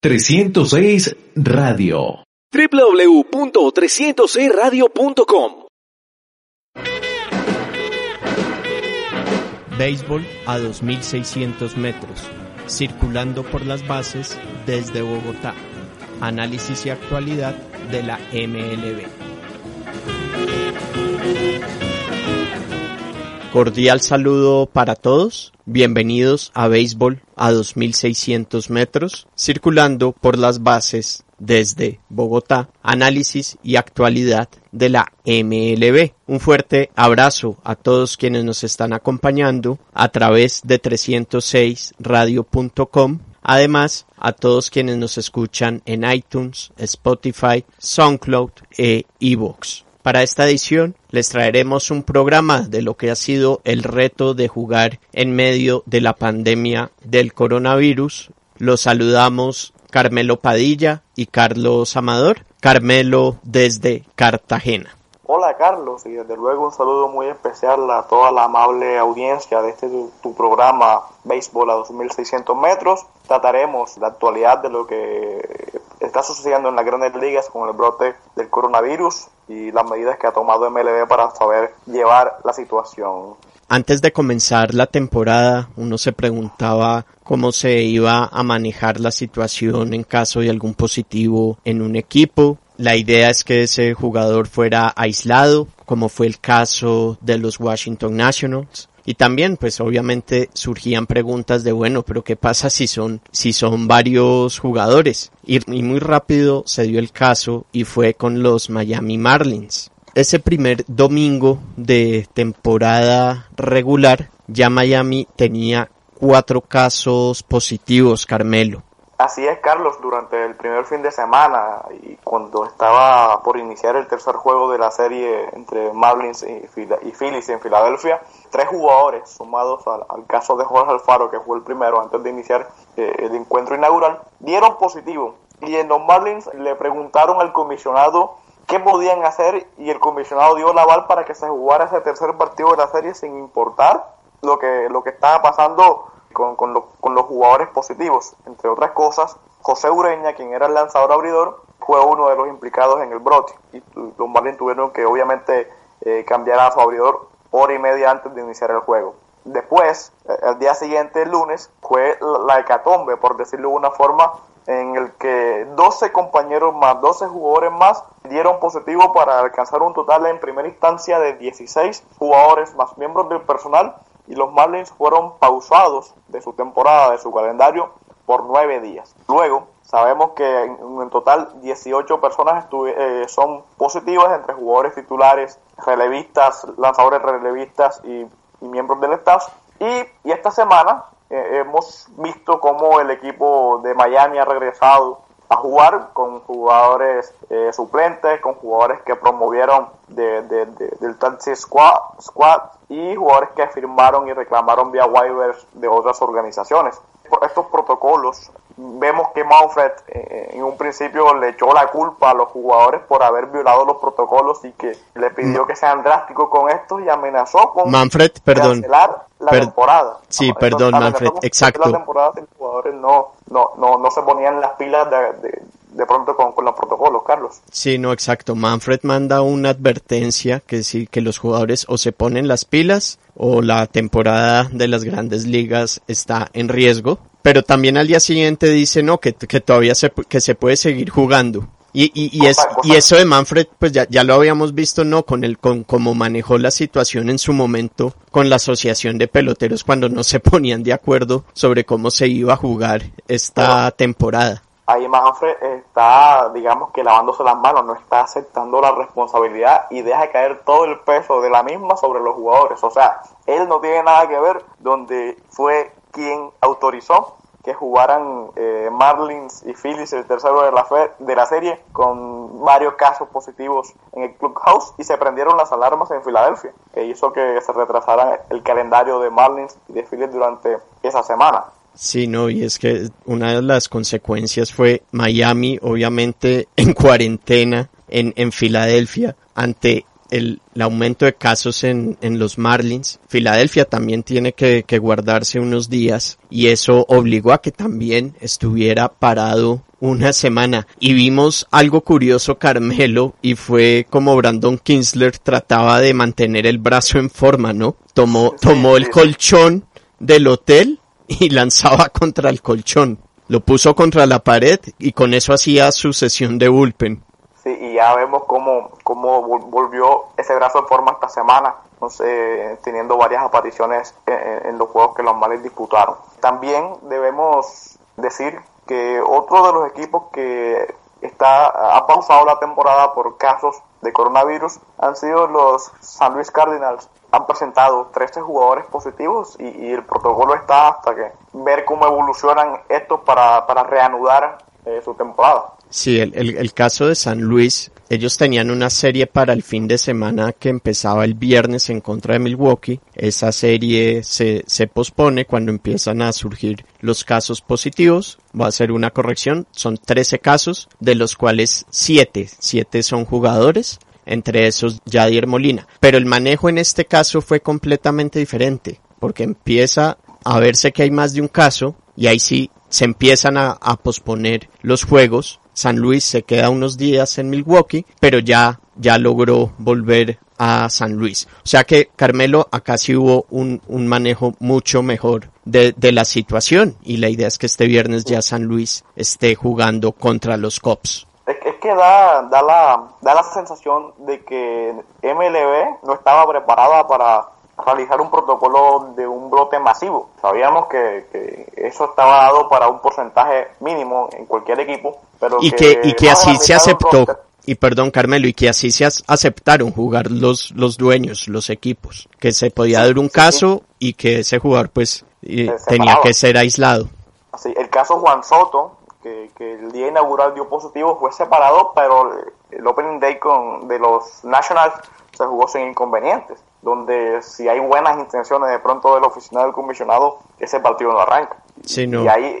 306 Radio. www.306radio.com Béisbol a 2.600 metros, circulando por las bases desde Bogotá. Análisis y actualidad de la MLB. Cordial saludo para todos. Bienvenidos a Béisbol a 2600 metros, circulando por las bases desde Bogotá, análisis y actualidad de la MLB. Un fuerte abrazo a todos quienes nos están acompañando a través de 306radio.com. Además, a todos quienes nos escuchan en iTunes, Spotify, SoundCloud e iVoox. Para esta edición les traeremos un programa de lo que ha sido el reto de jugar en medio de la pandemia del coronavirus. Los saludamos Carmelo Padilla y Carlos Amador. Carmelo desde Cartagena. Hola Carlos y desde luego un saludo muy especial a toda la amable audiencia de este tu, programa Béisbol a 2600 metros. Trataremos la actualidad de lo que está sucediendo en las grandes ligas con el brote del coronavirus y las medidas que ha tomado MLB para saber llevar la situación. Antes de comenzar la temporada, uno se preguntaba cómo se iba a manejar la situación en caso de algún positivo en un equipo. La idea es que ese jugador fuera aislado, como fue el caso de los Washington Nationals. Y también, pues obviamente surgían preguntas de, bueno, pero ¿qué pasa si son, si son varios jugadores? Y, y muy rápido se dio el caso y fue con los Miami Marlins. Ese primer domingo de temporada regular, ya Miami tenía cuatro casos positivos, Carmelo. Así es, Carlos, durante el primer fin de semana y cuando estaba por iniciar el tercer juego de la serie entre Marlins y, Phillies en Filadelfia, tres jugadores sumados al, caso de Jorge Alfaro, que fue el primero antes de iniciar eh, el encuentro inaugural, dieron positivo. Y en los Marlins le preguntaron al comisionado qué podían hacer y el comisionado dio la aval para que se jugara ese tercer partido de la serie sin importar lo que, lo que estaba pasando con, con, los jugadores positivos. Entre otras cosas, José Ureña, quien era el lanzador abridor, fue uno de los implicados en el brote. Y los Marlins tuvieron que obviamente eh, cambiar a su abridor hora y media antes de iniciar el juego. Después, el eh, día siguiente, el lunes, fue la hecatombe, por decirlo de una forma, en el que 12 compañeros más, 12 jugadores más dieron positivo para alcanzar un total en primera instancia de 16 jugadores más miembros del personal y los Marlins fueron pausados de su temporada, de su calendario, por nueve días. Luego, sabemos que en, total 18 personas eh, son positivas entre jugadores titulares, relevistas, lanzadores relevistas y, miembros del staff. Y, esta semana eh, hemos visto cómo el equipo de Miami ha regresado a jugar con jugadores eh, suplentes, con jugadores que promovieron de, del Taxi Squad, Squad y jugadores que firmaron y reclamaron vía waivers de otras organizaciones. Por estos protocolos, vemos que Manfred eh, en un principio le echó la culpa a los jugadores por haber violado los protocolos y que le pidió que sean drásticos con esto y amenazó con Manfred, perdón. cancelar la temporada. Sí, perdón, Manfred, exacto. La temporada los jugadores no, no, no, no se ponían las pilas de, de pronto con, con, los protocolos, Carlos. Sí, no, exacto. Manfred manda una advertencia que sí, que los jugadores o se ponen las pilas o la temporada de las grandes ligas está en riesgo. Pero también al día siguiente dice, no, que, que todavía se, que se puede seguir jugando. Y, y, y, es, y eso de Manfred, pues ya, ya lo habíamos visto, ¿no? Con el, con cómo manejó la situación en su momento con la asociación de peloteros cuando no se ponían de acuerdo sobre cómo se iba a jugar esta temporada ahí Manfred está, digamos que lavándose las manos, no está aceptando la responsabilidad y deja caer todo el peso de la misma sobre los jugadores. O sea, él no tiene nada que ver donde fue quien autorizó que jugaran eh, Marlins y Phillies el tercero de la, de la serie con varios casos positivos en el clubhouse y se prendieron las alarmas en Filadelfia, que hizo que se retrasara el calendario de Marlins y de Phillies durante esa semana. Sí, no, y es que una de las consecuencias fue Miami, obviamente, en cuarentena en, en Filadelfia, ante el, aumento de casos en, en, los Marlins, Filadelfia también tiene que, que guardarse unos días y eso obligó a que también estuviera parado una semana y vimos algo curioso Carmelo y fue como Brandon Kinsler trataba de mantener el brazo en forma, ¿no? Tomó, tomó el colchón del hotel y lanzaba contra el colchón. Lo puso contra la pared y con eso hacía su sesión de bullpen. Y ya vemos cómo, cómo volvió ese brazo en forma esta semana, sé, teniendo varias apariciones en, los juegos que los males disputaron. También debemos decir que otro de los equipos que está ha pausado la temporada por casos de coronavirus han sido los San Luis Cardinals. Han presentado 13 jugadores positivos y, el protocolo está hasta que ver cómo evolucionan estos para, para reanudar eh, su temporada. Sí, el, el, caso de San Luis, ellos tenían una serie para el fin de semana que empezaba el viernes en contra de Milwaukee. Esa serie se, se pospone cuando empiezan a surgir los casos positivos. Va a ser una corrección. Son 13 casos, de los cuales 7, 7 son jugadores. Entre esos Jadier Molina. Pero el manejo en este caso fue completamente diferente. Porque empieza a verse que hay más de un caso y ahí sí se empiezan a, a posponer los juegos San Luis se queda unos días en Milwaukee, pero ya, ya logró volver a San Luis. O sea que Carmelo acá sí hubo un, un manejo mucho mejor de, de, la situación y la idea es que este viernes ya San Luis esté jugando contra los Cops. Es, que da, da, la, da la sensación de que MLB no estaba preparada para realizar un protocolo de un brote masivo. Sabíamos que, que, eso estaba dado para un porcentaje mínimo en cualquier equipo, pero y que, y que así se aceptó. Y perdón, Carmelo, y que así se aceptaron jugar los, los dueños, los equipos, que se podía dar un caso y que ese jugador pues tenía que ser aislado. Así, el caso Juan Soto, que, que, el día inaugural dio positivo, fue separado, pero el opening day con, de los Nationals se jugó sin inconvenientes donde si hay buenas intenciones de pronto del oficial del comisionado, ese partido no arranca. Y ahí,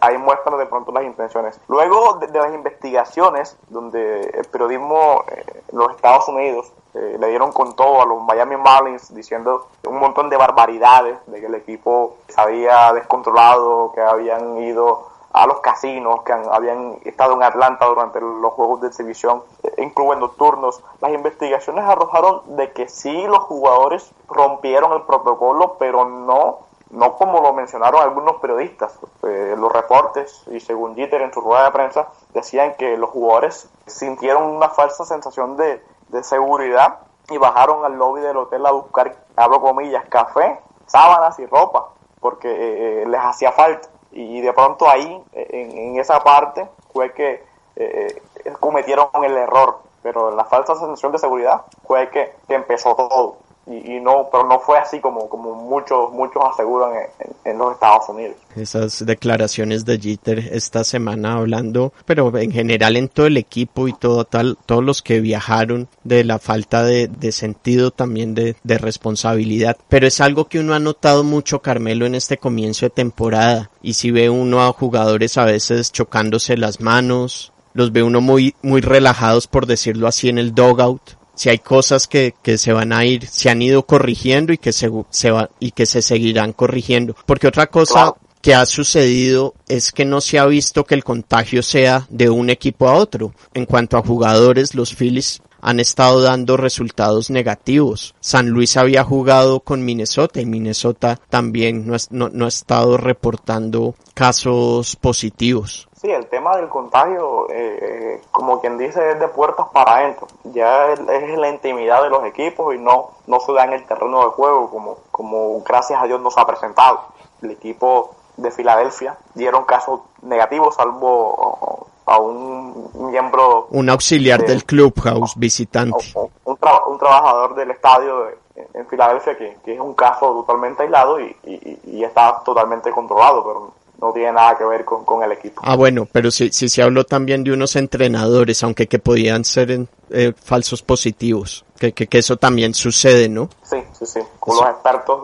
ahí, muestran de pronto las intenciones. Luego de, las investigaciones, donde el periodismo eh, en los Estados Unidos eh, le dieron con todo a los Miami Marlins diciendo un montón de barbaridades, de que el equipo se había descontrolado, que habían ido a los casinos que habían estado en Atlanta durante los juegos de exhibición en clubes nocturnos. Las investigaciones arrojaron de que sí los jugadores rompieron el protocolo, pero no no como lo mencionaron algunos periodistas. Eh, los reportes y según Jeter en su rueda de prensa decían que los jugadores sintieron una falsa sensación de, de seguridad y bajaron al lobby del hotel a buscar, abro comillas, café, sábanas y ropa, porque eh, eh, les hacía falta y de pronto ahí, en, esa parte, fue que eh, cometieron el error, pero la falsa sensación de seguridad fue que empezó todo y, no, pero no fue así como, como muchos, muchos aseguran en, los Estados Unidos. Esas declaraciones de Jeter esta semana hablando, pero en general en todo el equipo y todo tal, todos los que viajaron de la falta de, de sentido también de, de responsabilidad. Pero es algo que uno ha notado mucho, Carmelo, en este comienzo de temporada. Y si ve uno a jugadores a veces chocándose las manos, los ve uno muy, muy relajados por decirlo así en el dogout si hay cosas que, que se van a ir, se han ido corrigiendo y que se, se va, y que se seguirán corrigiendo. Porque otra cosa que ha sucedido es que no se ha visto que el contagio sea de un equipo a otro. En cuanto a jugadores, los Phillies han estado dando resultados negativos. San Luis había jugado con Minnesota y Minnesota también no, no, no ha estado reportando casos positivos. Sí, el tema del contagio, eh, como quien dice, es de puertas para adentro. Ya es, la intimidad de los equipos y no, no se da en el terreno de juego como, como gracias a Dios nos ha presentado. El equipo de Filadelfia dieron casos negativos, salvo a un miembro... Un auxiliar del clubhouse visitante. Un, un, trabajador del estadio en Filadelfia que, que, es un caso totalmente aislado y, y, y está totalmente controlado, pero no tiene nada que ver con, con el equipo. Ah, bueno, pero sí, sí se habló también de unos entrenadores, aunque que podían ser eh, falsos positivos, que, que, eso también sucede, ¿no? Sí, sí, sí. Con los expertos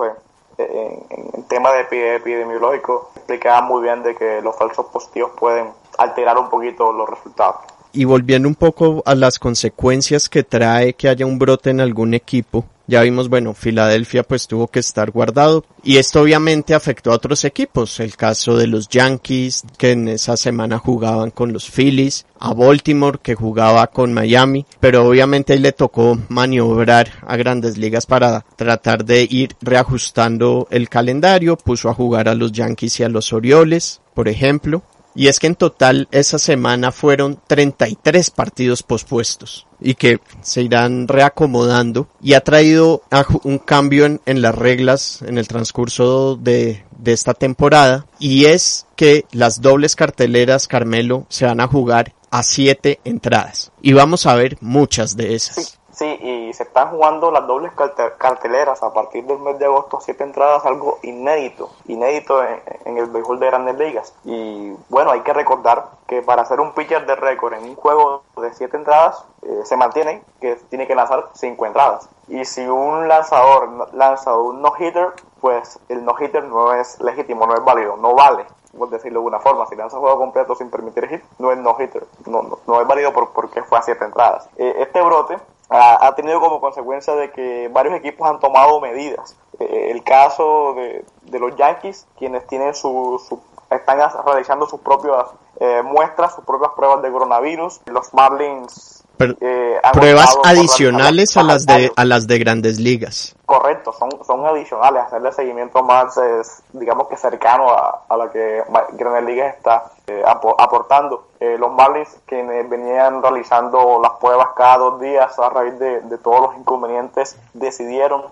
en, en, tema de epidemiológico explicaban muy bien de que los falsos positivos pueden alterar un poquito los resultados. Y volviendo un poco a las consecuencias que trae que haya un brote en algún equipo, ya vimos, bueno, Filadelfia pues tuvo que estar guardado y esto obviamente afectó a otros equipos, el caso de los Yankees que en esa semana jugaban con los Phillies, a Baltimore que jugaba con Miami, pero obviamente ahí le tocó maniobrar a grandes ligas para tratar de ir reajustando el calendario, puso a jugar a los Yankees y a los Orioles, por ejemplo, y es que en total esa semana fueron 33 partidos pospuestos y que se irán reacomodando y ha traído un cambio en, las reglas en el transcurso de, de esta temporada y es que las dobles carteleras Carmelo se van a jugar a siete entradas y vamos a ver muchas de esas. Sí, y se están jugando las dobles carteleras a partir del mes de agosto, siete entradas, algo inédito, inédito en, el béisbol de grandes ligas. Y bueno, hay que recordar que para hacer un pitcher de récord en un juego de siete entradas, eh, se mantiene que tiene que lanzar cinco entradas. Y si un lanzador lanza un no-hitter, pues el no-hitter no es legítimo, no es válido, no vale por decirlo de alguna forma, si lanza juego completo sin permitir hit, no es no-hitter, no, no, es válido por, porque fue a siete entradas. Eh, este brote ha, tenido como consecuencia de que varios equipos han tomado medidas. Eh, el caso de, de, los Yankees, quienes tienen su, están realizando sus propias eh, muestras, sus propias pruebas de coronavirus. Los Marlins eh, pruebas adicionales a las de a las de Grandes Ligas. Correcto, son son adicionales, hacerle seguimiento más, digamos que cercano a, a la que Grandes Ligas está eh, aportando. Eh, los Marlins que venían realizando las pruebas cada dos días a raíz de, de todos los inconvenientes decidieron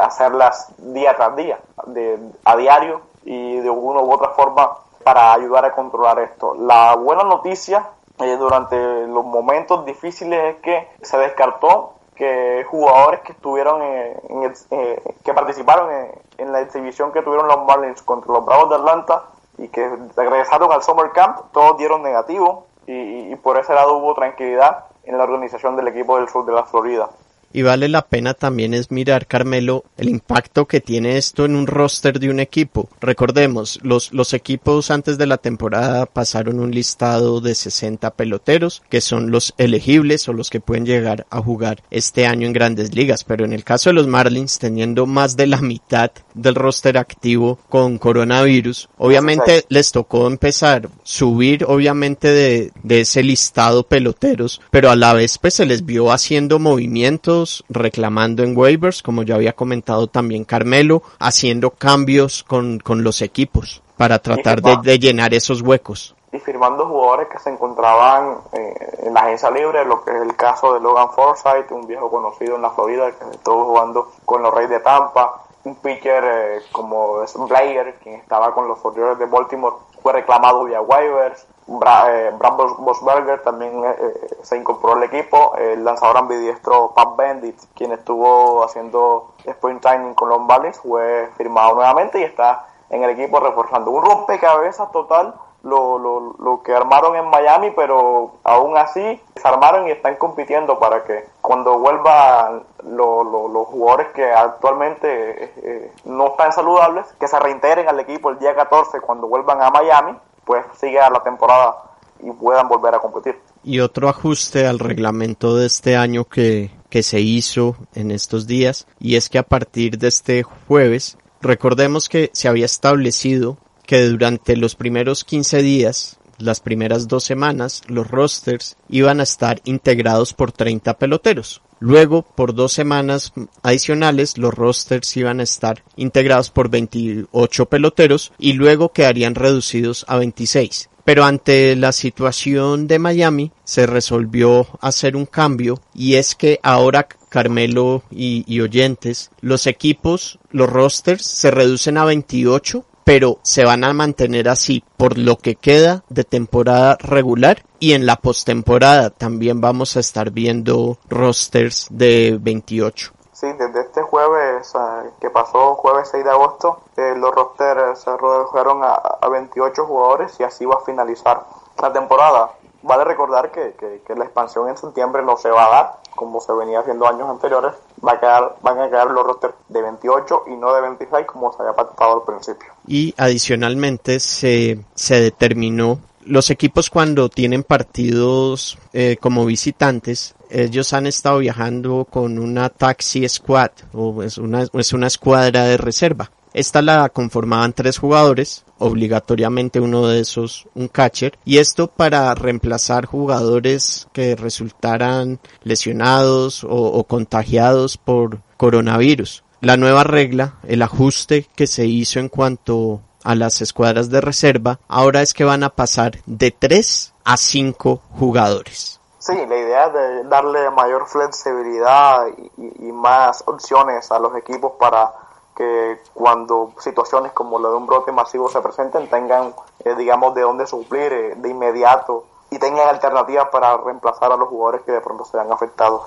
hacerlas día tras día, de, a diario y de una u otra forma para ayudar a controlar esto. La buena noticia durante los momentos difíciles es que se descartó que jugadores que estuvieron en, eh, que participaron en, la exhibición que tuvieron los Marlins contra los Bravos de Atlanta y que regresaron al Summer Camp, todos dieron negativo y por ese lado hubo tranquilidad en la organización del equipo del sur de la Florida y vale la pena también es mirar, Carmelo, el impacto que tiene esto en un roster de un equipo. Recordemos, los, los equipos antes de la temporada pasaron un listado de 60 peloteros, que son los elegibles o los que pueden llegar a jugar este año en grandes ligas, pero en el caso de los Marlins, teniendo más de la mitad del roster activo con coronavirus, obviamente les tocó empezar, subir obviamente de, de ese listado peloteros, pero a la vez pues se les vio haciendo movimientos reclamando en waivers, como ya había comentado también Carmelo, haciendo cambios con, con los equipos para tratar de, llenar esos huecos. Y firmando jugadores que se encontraban eh, en la agencia libre, lo que es el caso de Logan Forsythe, un viejo conocido en la Florida que estuvo jugando con los Reyes de Tampa, un pitcher eh, como es Blair, quien estaba con los Orioles de Baltimore, fue reclamado vía waivers, Bra, eh, Brad Bosberger también eh, eh, se incorporó al equipo. El lanzador ambidiestro Pat Bendit, quien estuvo haciendo sprint training con los fue firmado nuevamente y está en el equipo reforzando. Un rompecabezas total lo, lo, lo que armaron en Miami, pero aún así se armaron y están compitiendo para que cuando vuelvan los jugadores que actualmente no están saludables, que se reintegren al equipo el día 14 cuando vuelvan a Miami pues siga la temporada y puedan volver a competir. Y otro ajuste al reglamento de este año que, que se hizo en estos días, y es que a partir de este jueves, recordemos que se había establecido que durante los primeros 15 días las primeras dos semanas los rosters iban a estar integrados por 30 peloteros. Luego, por dos semanas adicionales, los rosters iban a estar integrados por 28 peloteros y luego quedarían reducidos a 26. Pero ante la situación de Miami se resolvió hacer un cambio y es que ahora Carmelo y, oyentes, los equipos, los rosters se reducen a 28 pero se van a mantener así por lo que queda de temporada regular y en la postemporada también vamos a estar viendo rosters de 28. Sí, desde este jueves que pasó, jueves 6 de agosto, eh, los rosters se redujeron a, a 28 jugadores y así va a finalizar la temporada. Vale recordar que, que, la expansión en septiembre no se va a dar, como se venía haciendo años anteriores. Va a quedar, van a quedar los rosters de 28 y no de 26 como se había pactado al principio. Y adicionalmente se, se determinó los equipos cuando tienen partidos eh, como visitantes, ellos han estado viajando con una taxi squad o es una, es una escuadra de reserva. Esta la conformaban tres jugadores, obligatoriamente uno de esos un catcher, y esto para reemplazar jugadores que resultaran lesionados o, contagiados por coronavirus. La nueva regla, el ajuste que se hizo en cuanto a las escuadras de reserva, ahora es que van a pasar de tres a cinco jugadores. Sí, la idea de darle mayor flexibilidad y, más opciones a los equipos para que cuando situaciones como la de un brote masivo se presenten tengan, eh, digamos, de dónde suplir eh, de inmediato y tengan alternativas para reemplazar a los jugadores que de pronto se afectados.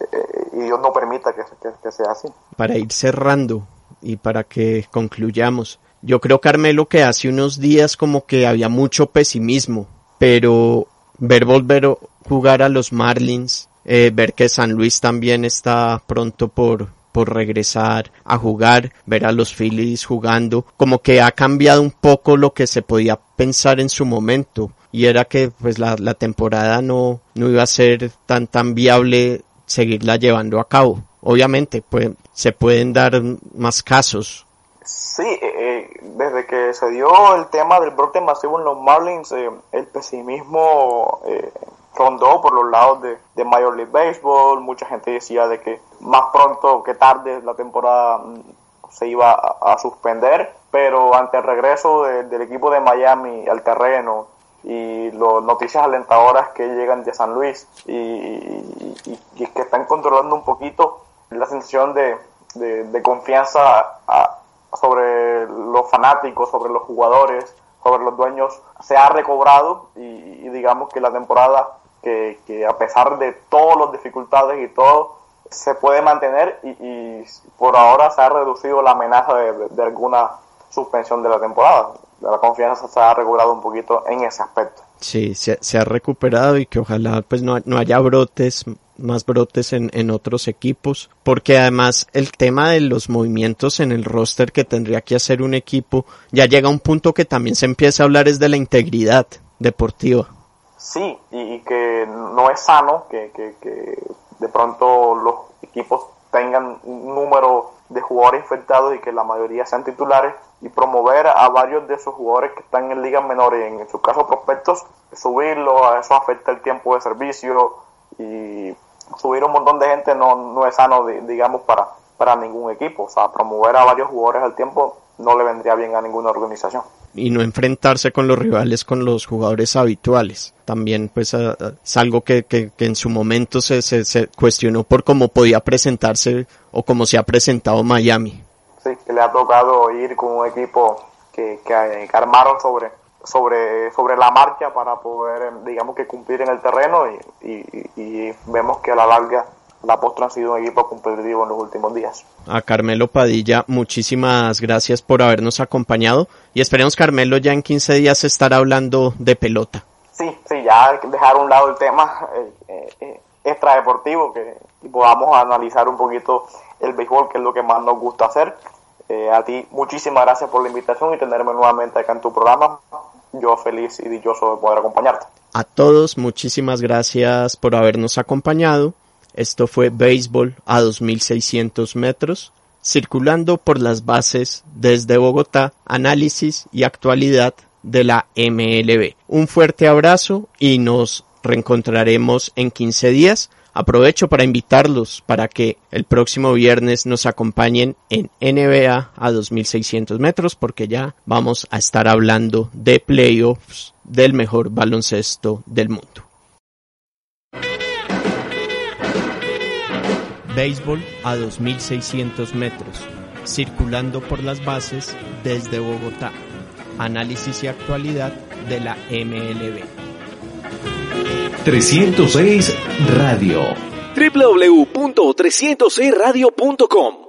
Eh, y Dios no permita que, que, que sea así. Para ir cerrando y para que concluyamos, yo creo, Carmelo, que hace unos días como que había mucho pesimismo, pero ver volver jugar a los Marlins, eh, ver que San Luis también está pronto por, por regresar a jugar, ver a los Phillies jugando, como que ha cambiado un poco lo que se podía pensar en su momento y era que pues la, la temporada no, no iba a ser tan tan viable seguirla llevando a cabo. Obviamente pues se pueden dar más casos. Sí, eh, desde que se dio el tema del brote masivo en los Marlins, eh, el pesimismo eh, rondó por los lados de, de, Major League Baseball. Mucha gente decía de que más pronto que tarde la temporada se iba a, suspender, pero ante el regreso de, del equipo de Miami al terreno y las noticias alentadoras que llegan de San Luis y, que están controlando un poquito la sensación de, de, confianza sobre los fanáticos, sobre los jugadores, sobre los dueños, se ha recobrado y digamos que la temporada que, que, a pesar de todas las dificultades y todo, se puede mantener y, por ahora se ha reducido la amenaza de, alguna suspensión de la temporada. La confianza se ha recobrado un poquito en ese aspecto. Sí, se, se ha recuperado y que ojalá pues no, no haya brotes más brotes en, en, otros equipos, porque además el tema de los movimientos en el roster que tendría que hacer un equipo ya llega a un punto que también se empieza a hablar es de la integridad deportiva. Sí, y, y que no es sano que, que, que, de pronto los equipos tengan un número de jugadores infectados y que la mayoría sean titulares y promover a varios de esos jugadores que están en ligas menores, en su caso prospectos, subirlo, a eso afecta el tiempo de servicio y subir un montón de gente no, no es sano, digamos, para, para ningún equipo. O sea, promover a varios jugadores al tiempo no le vendría bien a ninguna organización. Y no enfrentarse con los rivales, con los jugadores habituales. También, pues, es algo que, que, en su momento se, se, cuestionó por cómo podía presentarse o cómo se ha presentado Miami. Sí, que le ha tocado ir con un equipo que, que, que armaron sobre sobre, sobre la marcha para poder, digamos que cumplir en el terreno y, y vemos que a la larga la Postra ha sido un equipo competitivo en los últimos días. A Carmelo Padilla, muchísimas gracias por habernos acompañado y esperemos Carmelo ya en 15 días estar hablando de pelota. Sí, sí, ya dejar a un lado el tema eh, eh, extradeportivo, que podamos analizar un poquito el béisbol, que es lo que más nos gusta hacer. Eh, a ti, muchísimas gracias por la invitación y tenerme nuevamente acá en tu programa. Yo feliz y dichoso de poder acompañarte. A todos, muchísimas gracias por habernos acompañado. Esto fue Béisbol a 2600 metros, circulando por las bases desde Bogotá, análisis y actualidad de la MLB. Un fuerte abrazo y nos reencontraremos en 15 días. Aprovecho para invitarlos para que el próximo viernes nos acompañen en NBA a 2600 metros porque ya vamos a estar hablando de playoffs del mejor baloncesto del mundo. Béisbol a 2600 metros, circulando por las bases desde Bogotá. Análisis y actualidad de la MLB. 306 Radio. www.306radio.com